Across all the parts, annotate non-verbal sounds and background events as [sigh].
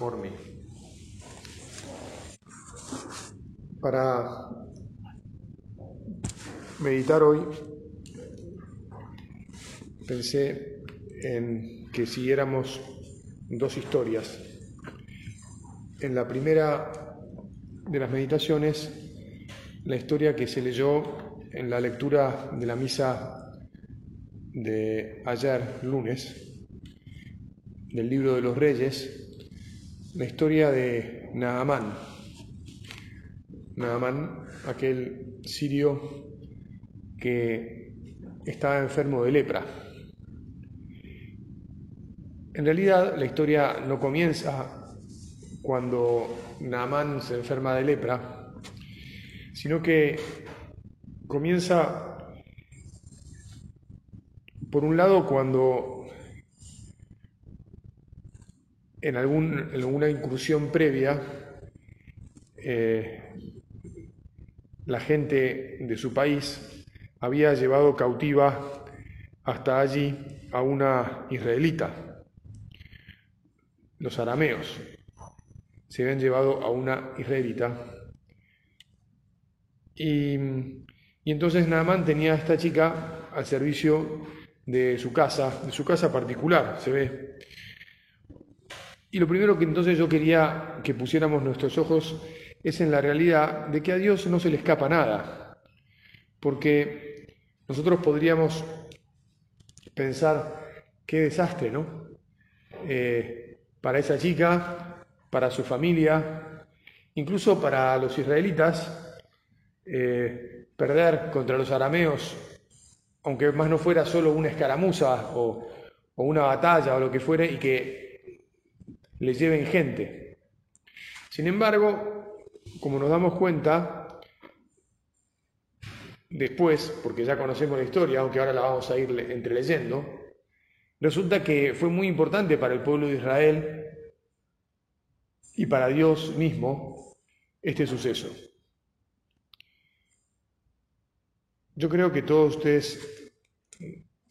por mí. Para meditar hoy, pensé en que siguiéramos dos historias. En la primera de las meditaciones, la historia que se leyó en la lectura de la misa de ayer, lunes, del libro de los reyes, la historia de Naamán. Naamán, aquel sirio que estaba enfermo de lepra. En realidad la historia no comienza cuando Naamán se enferma de lepra, sino que comienza por un lado cuando en, alguna incursión previa, eh, la gente de su país había llevado cautiva hasta allí a una israelita. Los arameos se habían llevado a una israelita. Y, y entonces Naamán tenía a esta chica al servicio de su casa, de su casa particular, se ve. Y lo primero que entonces yo quería que pusiéramos nuestros ojos es en la realidad de que a Dios no se le escapa nada, porque nosotros podríamos pensar qué desastre, ¿no? Eh, para esa chica, para su familia, incluso para los israelitas, eh, perder contra los arameos, aunque más no fuera solo una escaramuza o, o una batalla o lo que fuere, y que le lleven gente. Sin embargo, como nos damos cuenta, después, porque ya conocemos la historia, aunque ahora la vamos a ir entreleyendo, resulta que fue muy importante para el pueblo de Israel y para Dios mismo este suceso. Yo creo que todos ustedes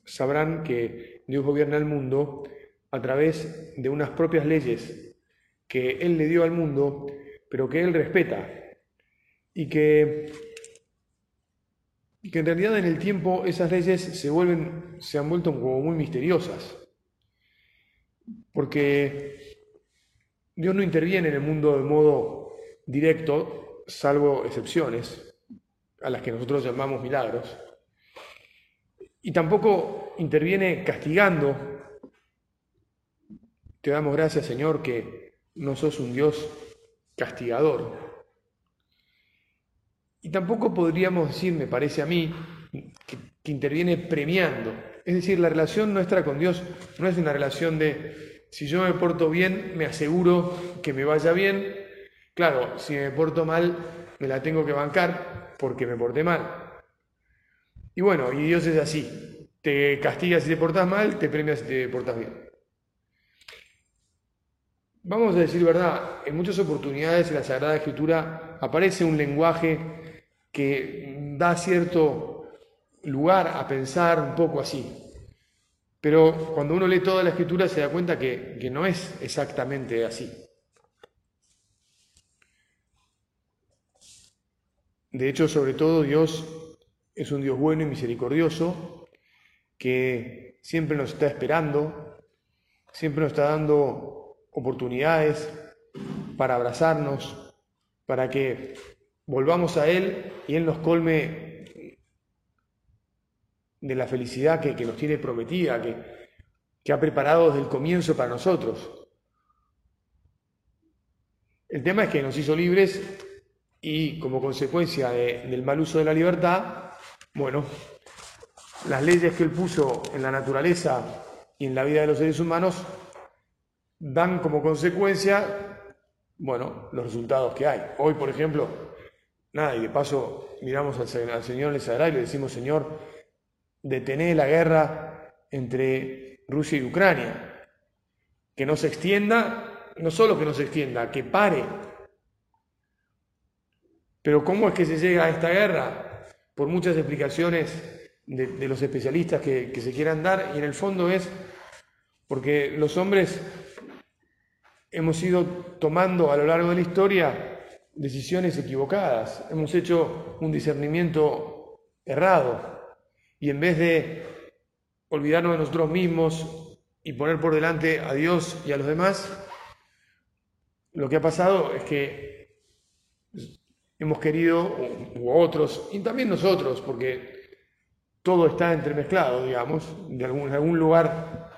sabrán que Dios gobierna el mundo a través de unas propias leyes que Él le dio al mundo, pero que Él respeta. Y que, que en realidad en el tiempo esas leyes se, vuelven, se han vuelto como muy misteriosas, porque Dios no interviene en el mundo de modo directo, salvo excepciones, a las que nosotros llamamos milagros, y tampoco interviene castigando te damos gracias, Señor, que no sos un Dios castigador. Y tampoco podríamos decir, me parece a mí, que, interviene premiando. Es decir, la relación nuestra con Dios no es una relación de, si yo me porto bien, me aseguro que me vaya bien. Claro, si me porto mal, me la tengo que bancar porque me porté mal. Y bueno, y Dios es así. Te castiga si te portas mal, te premia si te portas bien. Vamos a decir verdad, en muchas oportunidades en la Sagrada Escritura aparece un lenguaje que da cierto lugar a pensar un poco así. Pero cuando uno lee toda la Escritura se da cuenta que, que no es exactamente así. De hecho, sobre todo Dios es un Dios bueno y misericordioso que siempre nos está esperando, siempre nos está dando oportunidades para abrazarnos, para que volvamos a Él y Él nos colme de la felicidad que, nos tiene prometida, que, que ha preparado desde el comienzo para nosotros. El tema es que nos hizo libres y como consecuencia del mal uso de la libertad, bueno, las leyes que Él puso en la naturaleza y en la vida de los seres humanos dan como consecuencia, bueno, los resultados que hay. Hoy, por ejemplo, nada, y de paso miramos al, al Señor el Sagrado y le decimos, Señor, detener la guerra entre Rusia y Ucrania, que no se extienda, no solo que no se extienda, que pare. Pero ¿cómo es que se llega a esta guerra? Por muchas explicaciones de, los especialistas que, que se quieran dar, y en el fondo es porque los hombres hemos ido tomando a lo largo de la historia decisiones equivocadas, hemos hecho un discernimiento errado. Y en vez de olvidarnos de nosotros mismos y poner por delante a Dios y a los demás, lo que ha pasado es que hemos querido, u otros, y también nosotros, porque todo está entremezclado, digamos, de algún, en algún lugar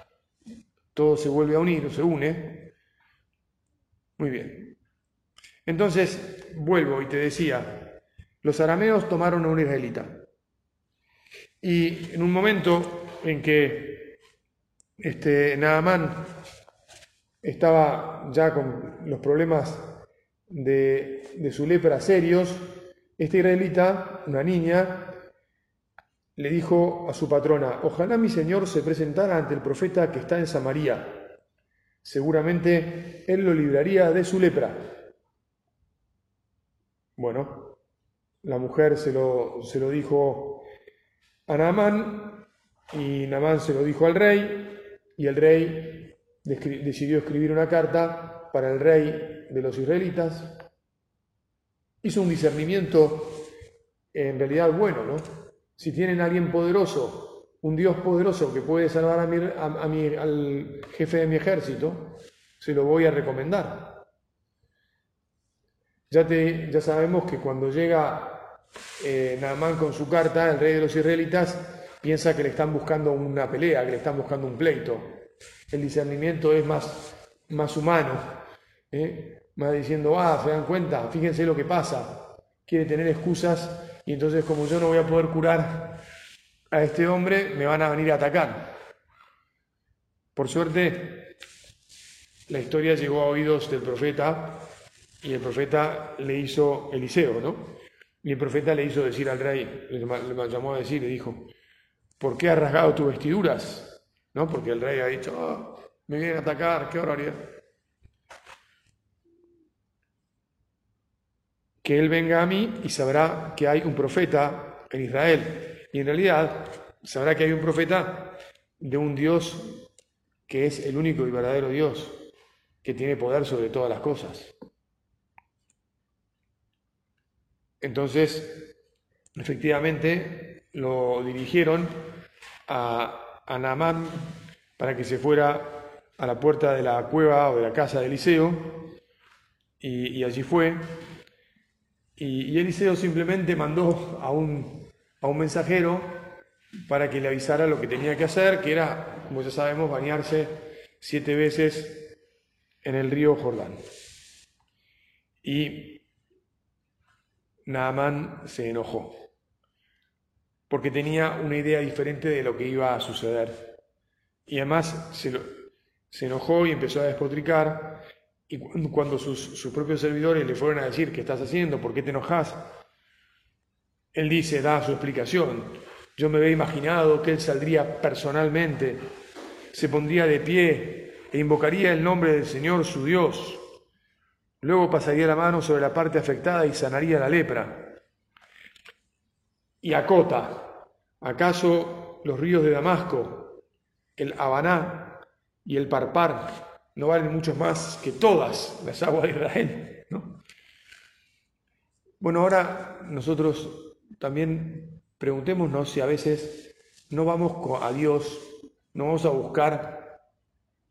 todo se vuelve a unir o se une. Muy bien. Entonces, vuelvo y te decía, los arameos tomaron a un israelita. Y en un momento en que este, Naamán estaba ya con los problemas de, de su lepra serios, este israelita, una niña, le dijo a su patrona, ojalá mi señor se presentara ante el profeta que está en Samaria. Seguramente él lo libraría de su lepra. Bueno, la mujer se lo, se lo dijo a Naamán y Naamán se lo dijo al rey y el rey decidió escribir una carta para el rey de los israelitas. Hizo un discernimiento en realidad bueno, ¿no? Si tienen a alguien poderoso, un Dios poderoso que puede salvar a mi, al jefe de mi ejército, se lo voy a recomendar. Ya, te, ya sabemos que cuando llega eh, con su carta, el rey de los israelitas, piensa que le están buscando una pelea, que le están buscando un pleito. El discernimiento es más, más humano, ¿eh? más diciendo, ah, se dan cuenta, fíjense lo que pasa. Quiere tener excusas y entonces como yo no voy a poder curar a este hombre, me van a venir a atacar. Por suerte, la historia llegó a oídos del profeta y el profeta le hizo Eliseo, ¿no? Y el profeta le hizo decir al rey, le llamó a decir, le dijo, ¿por qué has rasgado tus vestiduras? ¿No? Porque el rey ha dicho, ah, me vienen a atacar, qué horroridad. Que él venga a mí y sabrá que hay un profeta en Israel. Y en realidad sabrá que hay un profeta de un Dios que es el único y verdadero Dios, que tiene poder sobre todas las cosas. Entonces, efectivamente, lo dirigieron a, a Naamán para que se fuera a la puerta de la cueva o de la casa de Eliseo, y, allí fue. Y, Eliseo simplemente mandó a un, a un mensajero para que le avisara lo que tenía que hacer, que era, como ya sabemos, bañarse siete veces en el río Jordán. Y Naamán se enojó, porque tenía una idea diferente de lo que iba a suceder. Y además se, enojó y empezó a despotricar, y cuando sus, sus, propios servidores le fueron a decir, ¿qué estás haciendo? ¿Por qué te enojas? Él dice, da su explicación. Yo me había imaginado que él saldría personalmente, se pondría de pie e invocaría el nombre del Señor su Dios Luego pasaría la mano sobre la parte afectada y sanaría la lepra. Y acota, ¿acaso los ríos de Damasco, el Habaná y el Parpar no valen mucho más que todas las aguas de Israel? Bueno, ahora nosotros también preguntémonos si a veces no vamos a Dios, no vamos a buscar,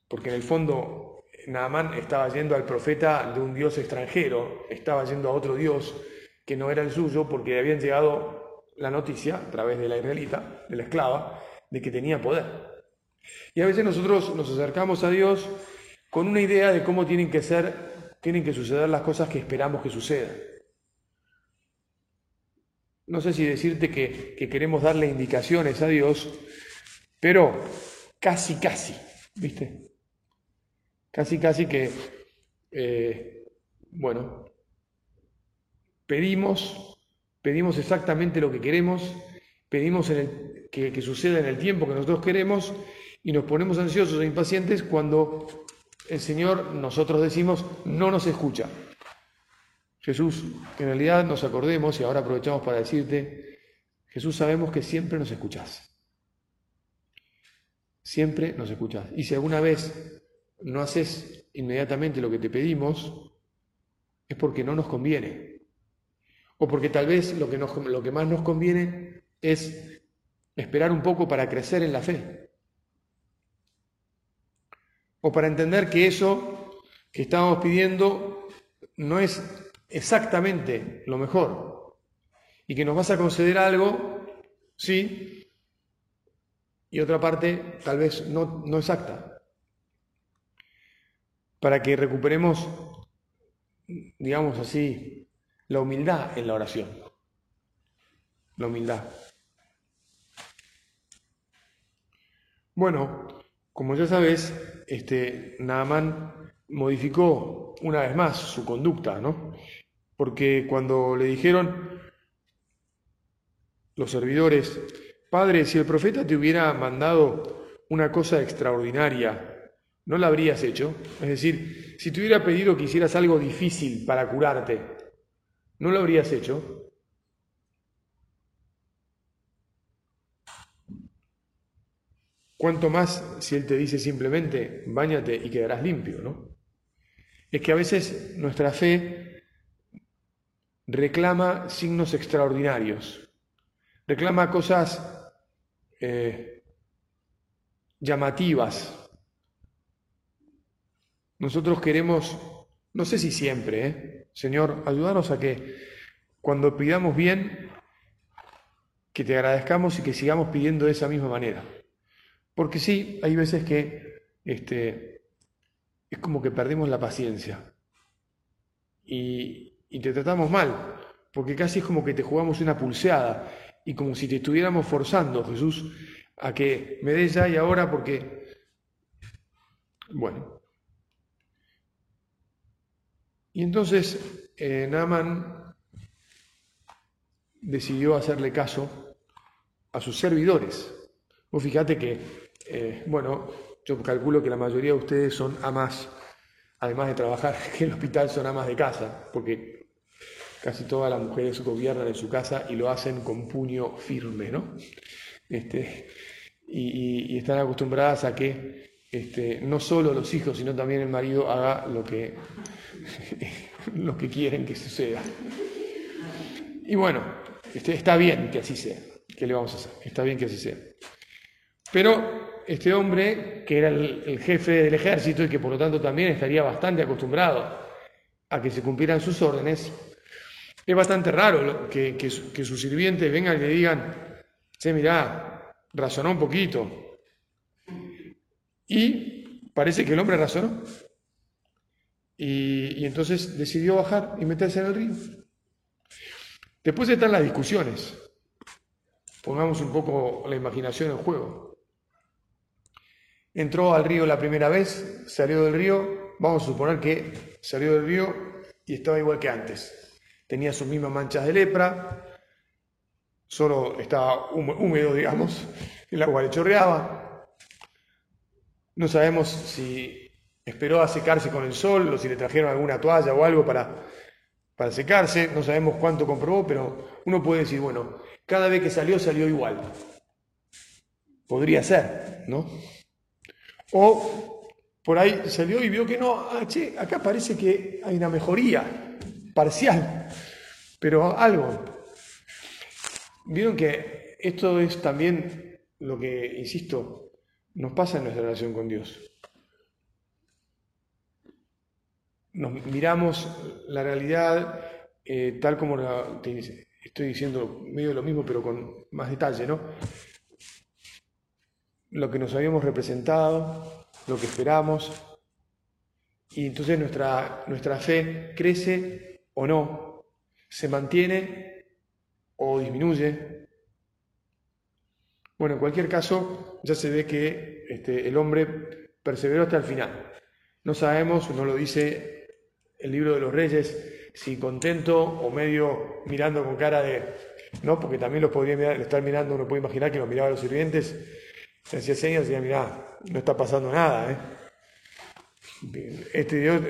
porque en el fondo Naamán estaba yendo al profeta de un dios extranjero, estaba yendo a otro dios que no era el suyo porque habían llegado la noticia a través de la israelita, de la esclava, de que tenía poder. Y a veces nosotros nos acercamos a Dios con una idea de cómo tienen que ser, tienen que suceder las cosas que esperamos que sucedan. No sé si decirte que, que queremos darle indicaciones a Dios, pero casi, casi, ¿viste? Casi, casi que, eh, bueno, pedimos, pedimos exactamente lo que queremos, pedimos que, que suceda en el tiempo que nosotros queremos y nos ponemos ansiosos e impacientes cuando el Señor, nosotros decimos, no nos escucha. Jesús, en realidad nos acordemos y ahora aprovechamos para decirte, Jesús sabemos que siempre nos escuchás. Siempre nos escuchás. Y si alguna vez no haces inmediatamente lo que te pedimos, es porque no nos conviene. O porque tal vez lo que, lo que más nos conviene es esperar un poco para crecer en la fe. O para entender que eso que estamos pidiendo no es exactamente lo mejor y que nos vas a conceder algo, sí, y otra parte tal vez no, no exacta, para que recuperemos, digamos así, la humildad en la oración, la humildad. Bueno, como ya sabes, este, Naaman modificó una vez más su conducta, ¿no? Porque cuando le dijeron los servidores, Padre, si el profeta te hubiera mandado una cosa extraordinaria, ¿no la habrías hecho? Es decir, si te hubiera pedido que hicieras algo difícil para curarte, ¿no lo habrías hecho? Cuanto más si Él te dice simplemente, báñate y quedarás limpio, ¿no? Es que a veces nuestra fe reclama signos extraordinarios, reclama cosas eh, llamativas. Nosotros queremos, no sé si siempre, ¿eh? Señor, ayúdanos a que cuando pidamos bien, que te agradezcamos y que sigamos pidiendo de esa misma manera. Porque sí, hay veces que este, es como que perdemos la paciencia. Y, y te tratamos mal, porque casi es como que te jugamos una pulseada y como si te estuviéramos forzando, Jesús, a que me des ya y ahora porque, bueno. Y entonces eh, Naaman decidió hacerle caso a sus servidores. Vos fíjate que, eh, bueno, yo calculo que la mayoría de ustedes son amas, además de trabajar [laughs] en el hospital, son amas de casa, porque Casi todas las mujeres gobiernan en su casa y lo hacen con puño firme, ¿no? Este, y, están acostumbradas a que este, no solo los hijos, sino también el marido haga lo que, [laughs] lo que quieren que suceda. Y bueno, este, está bien que así sea. ¿Qué le vamos a hacer? Está bien que así sea. Pero este hombre, que era el, el jefe del ejército y que por lo tanto también estaría bastante acostumbrado a que se cumplieran sus órdenes, es bastante raro que, sus sirvientes vengan y le digan, che, mirá, razonó un poquito. Y parece que el hombre razonó. Y, y entonces decidió bajar y meterse en el río. Después están las discusiones. Pongamos un poco la imaginación en juego. Entró al río la primera vez, salió del río, vamos a suponer que salió del río y estaba igual que antes tenía sus mismas manchas de lepra, solo estaba húmedo, digamos, [laughs] el agua le chorreaba. No sabemos si esperó a secarse con el sol o si le trajeron alguna toalla o algo para, para secarse, no sabemos cuánto comprobó, pero uno puede decir, bueno, cada vez que salió salió igual. Podría ser, ¿no? O por ahí salió y vio que no, ah, che, acá parece que hay una mejoría parcial, pero algo. Vieron que esto es también lo que, insisto, nos pasa en nuestra relación con Dios. Nos miramos la realidad eh, tal como estoy diciendo medio lo mismo, pero con más detalle, ¿no? Lo que nos habíamos representado, lo que esperamos, y entonces nuestra, nuestra fe crece o no, se mantiene o disminuye. Bueno, en cualquier caso, ya se ve que este, el hombre perseveró hasta el final. No sabemos, no lo dice el libro de los reyes, si contento o medio mirando con cara de... No, porque también lo podría estar mirando, uno puede imaginar que lo miraba a los sirvientes, se hacía señas y decía, mirá, no está pasando nada, ¿eh? Este Dios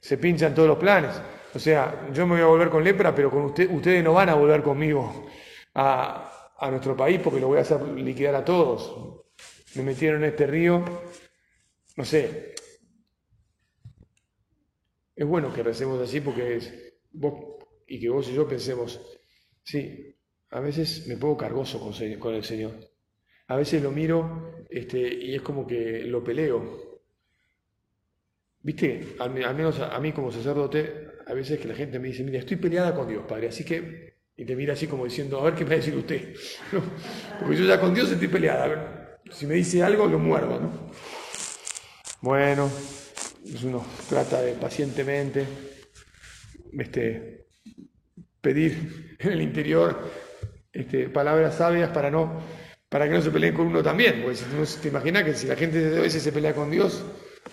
se pincha en todos los planes. O sea, yo me voy a volver con lepra, pero con usted, ustedes no van a volver conmigo a, a nuestro país porque lo voy a hacer liquidar a todos. Me metieron en este río, no sé, es bueno que recemos así porque es, vos y que vos y yo pensemos, sí, a veces me pongo cargoso con, el Señor. A veces lo miro este, y es como que lo peleo. ¿Viste? Al, menos a, mí como sacerdote, a veces que la gente me dice, mira, estoy peleada con Dios, Padre, así que... Y te mira así como diciendo, a ver qué me va a decir usted. Porque yo ya con Dios estoy peleada. si me dice algo, lo muerdo, ¿no? Bueno, pues uno trata de pacientemente este, pedir en el interior este, palabras sabias para, no, para que no se peleen con uno también. Porque si uno te imaginas que si la gente a veces se pelea con Dios,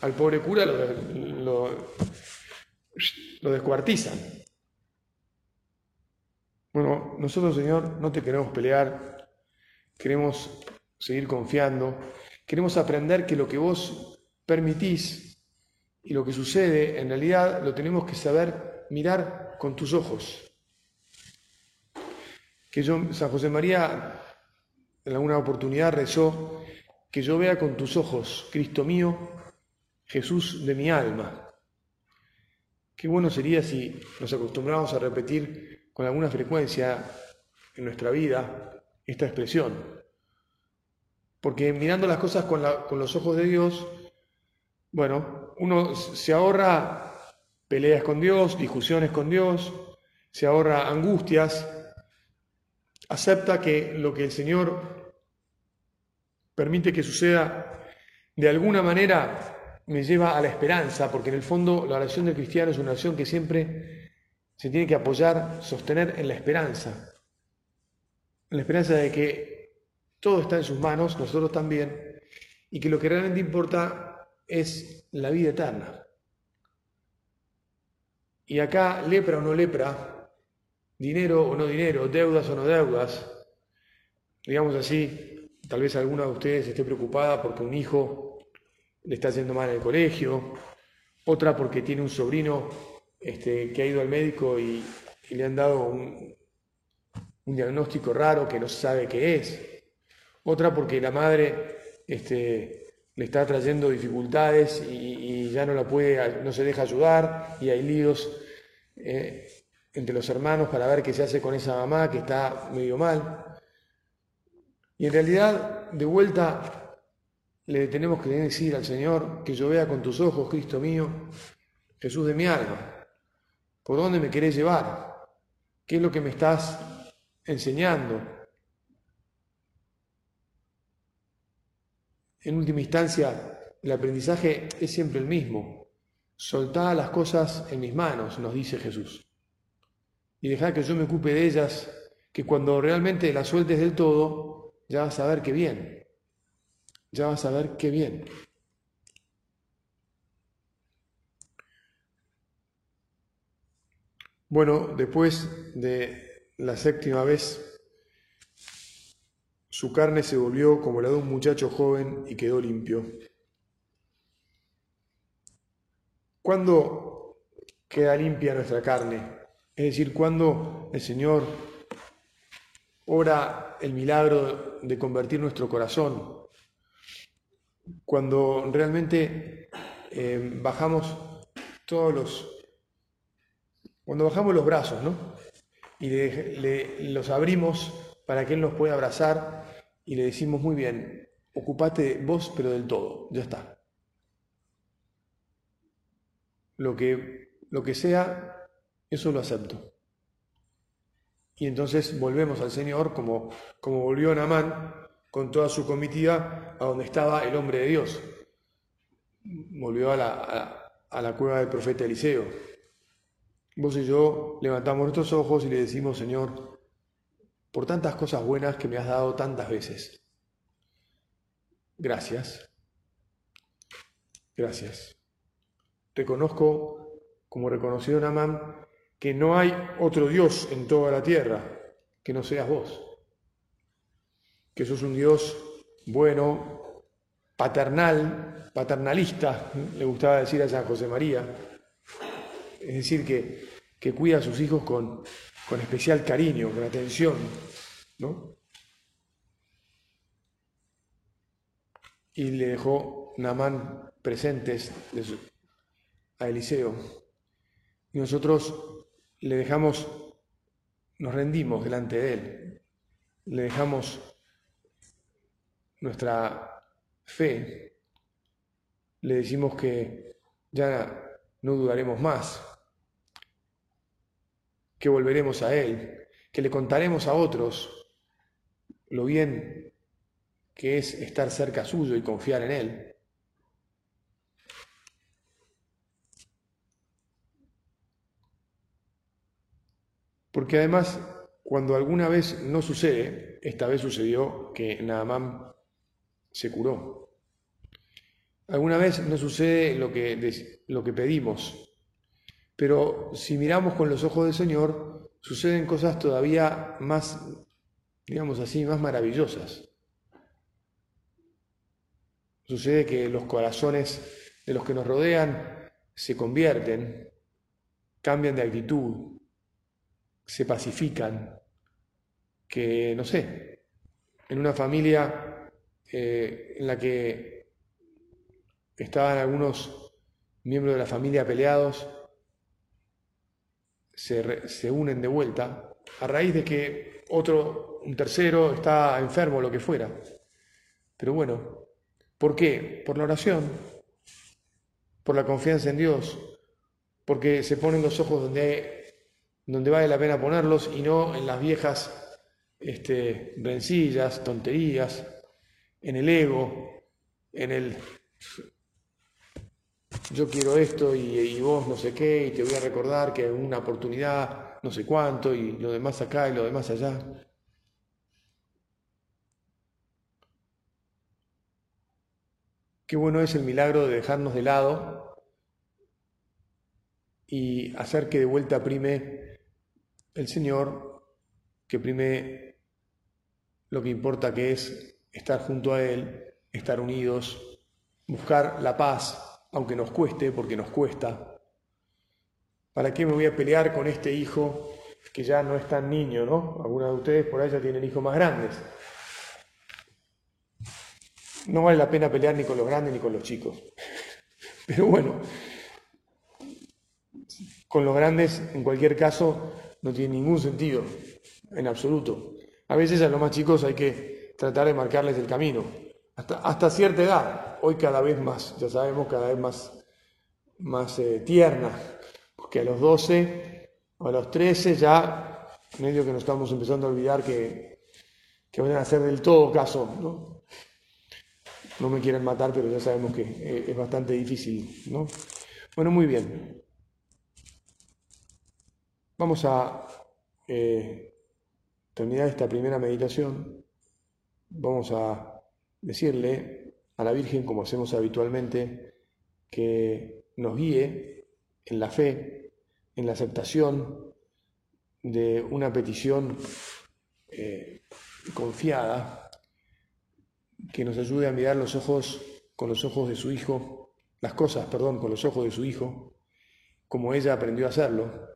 al pobre cura lo, lo descuartizan. Bueno, nosotros, Señor, no te queremos pelear, queremos seguir confiando, queremos aprender que lo que vos permitís y lo que sucede, en realidad, lo tenemos que saber mirar con tus ojos. Que yo, San José María, en alguna oportunidad rezó, que yo vea con tus ojos, Cristo mío, Jesús de mi alma. Qué bueno sería si nos acostumbramos a repetir con alguna frecuencia en nuestra vida esta expresión. Porque mirando las cosas con, con los ojos de Dios, bueno, uno se ahorra peleas con Dios, discusiones con Dios, se ahorra angustias, acepta que lo que el Señor permite que suceda de alguna manera me lleva a la esperanza, porque en el fondo la oración del cristiano es una oración que siempre se tiene que apoyar, sostener en la esperanza, en la esperanza de que todo está en sus manos, nosotros también, y que lo que realmente importa es la vida eterna. Y acá, lepra o no lepra, dinero o no dinero, deudas o no deudas, digamos así, tal vez alguna de ustedes esté preocupada porque un hijo le está haciendo mal en el colegio, otra porque tiene un sobrino este, que ha ido al médico y, le han dado un, un, diagnóstico raro que no sabe qué es, otra porque la madre este, le está trayendo dificultades y, ya no la puede, no se deja ayudar y hay líos eh, entre los hermanos para ver qué se hace con esa mamá que está medio mal. Y en realidad, de vuelta, le tenemos que decir al Señor que yo vea con tus ojos, Cristo mío, Jesús de mi alma, ¿por dónde me querés llevar? ¿Qué es lo que me estás enseñando? En última instancia, el aprendizaje es siempre el mismo. Soltá las cosas en mis manos, nos dice Jesús. Y dejá que yo me ocupe de ellas, que cuando realmente las sueltes del todo, ya vas a ver qué bien. Ya vas a ver qué bien. Bueno, después de la séptima vez su carne se volvió como la de un muchacho joven y quedó limpio. ¿Cuándo queda limpia nuestra carne? Es decir, cuando el Señor ora el milagro de convertir nuestro corazón, cuando realmente eh, bajamos todos los, cuando bajamos los brazos, ¿no? Y los abrimos para que Él nos pueda abrazar y le decimos muy bien, ocupate vos pero del todo, ya está. Lo que, lo que sea, eso lo acepto. Y entonces volvemos al Señor como, como volvió Namán con toda su comitiva a donde estaba el hombre de Dios. Volvió a la, a la cueva del profeta Eliseo. Vos y yo levantamos nuestros ojos y le decimos, Señor, por tantas cosas buenas que me has dado tantas veces. Gracias. Gracias. reconozco, como reconoció Namán, que no hay otro Dios en toda la tierra que no seas vos. Que sos un Dios bueno, paternal, paternalista, le gustaba decir a San José María. Es decir, que, que cuida a sus hijos con, con especial cariño, con atención, ¿no? Y le dejó Namán presentes a Eliseo. Y nosotros le dejamos, nos rendimos delante de él, le dejamos nuestra fe, le decimos que ya no dudaremos más, que volveremos a Él, que le contaremos a otros lo bien que es estar cerca suyo y confiar en Él. Porque además, cuando alguna vez no sucede, esta vez sucedió que Naamán se curó. Alguna vez no sucede lo que, lo que pedimos, pero si miramos con los ojos del Señor, suceden cosas todavía más, digamos así, más maravillosas. Sucede que los corazones de los que nos rodean se convierten, cambian de actitud, se pacifican, que, no sé, en una familia eh, en la que estaban algunos miembros de la familia peleados, se, unen de vuelta a raíz de que otro, un tercero, está enfermo lo que fuera. Pero bueno, ¿por qué? Por la oración, por la confianza en Dios, porque se ponen los ojos donde, donde vale la pena ponerlos y no en las viejas este, rencillas, tonterías, en el ego, en el yo quiero esto y, vos no sé qué, y te voy a recordar que una oportunidad, no sé cuánto, y lo demás acá y lo demás allá. Qué bueno es el milagro de dejarnos de lado y hacer que de vuelta prime el Señor, que prime lo que importa que es estar junto a Él, estar unidos, buscar la paz, aunque nos cueste, porque nos cuesta. ¿Para qué me voy a pelear con este hijo que ya no es tan niño, ¿no? Algunos de ustedes por ahí ya tienen hijos más grandes. No vale la pena pelear ni con los grandes ni con los chicos. [laughs] Pero bueno, con los grandes, en cualquier caso, no tiene ningún sentido, en absoluto. A veces a los más chicos hay que tratar de marcarles el camino hasta, cierta edad, hoy cada vez más, ya sabemos, cada vez más, más eh, tierna, porque a los 12 o a los 13 ya medio que nos estamos empezando a olvidar que, que van a hacer del todo caso, ¿no? No me quieren matar, pero ya sabemos que eh, es bastante difícil, ¿no? Bueno, muy bien. Vamos a eh, terminar esta primera meditación. Vamos a decirle a la Virgen, como hacemos habitualmente, que nos guíe en la fe, en la aceptación de una petición eh, confiada, que nos ayude a mirar los ojos con los ojos de su Hijo, las cosas, perdón, con los ojos de su Hijo, como ella aprendió a hacerlo,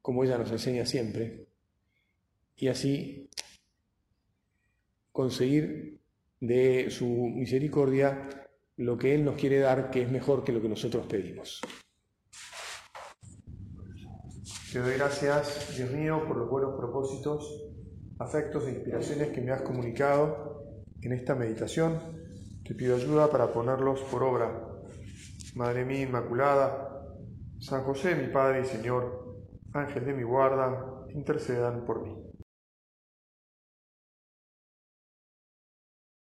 como ella nos enseña siempre, y así conseguir de su misericordia lo que Él nos quiere dar, que es mejor que lo que nosotros pedimos. Te doy gracias, Dios mío, por los buenos propósitos, afectos e inspiraciones que me has comunicado en esta meditación. Te pido ayuda para ponerlos por obra. Madre mía Inmaculada, San José, mi Padre y Señor, Ángel de mi guarda, intercedan por mí.